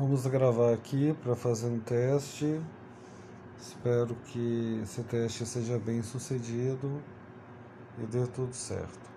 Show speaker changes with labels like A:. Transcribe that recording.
A: Vamos gravar aqui para fazer um teste. Espero que esse teste seja bem sucedido e dê tudo certo.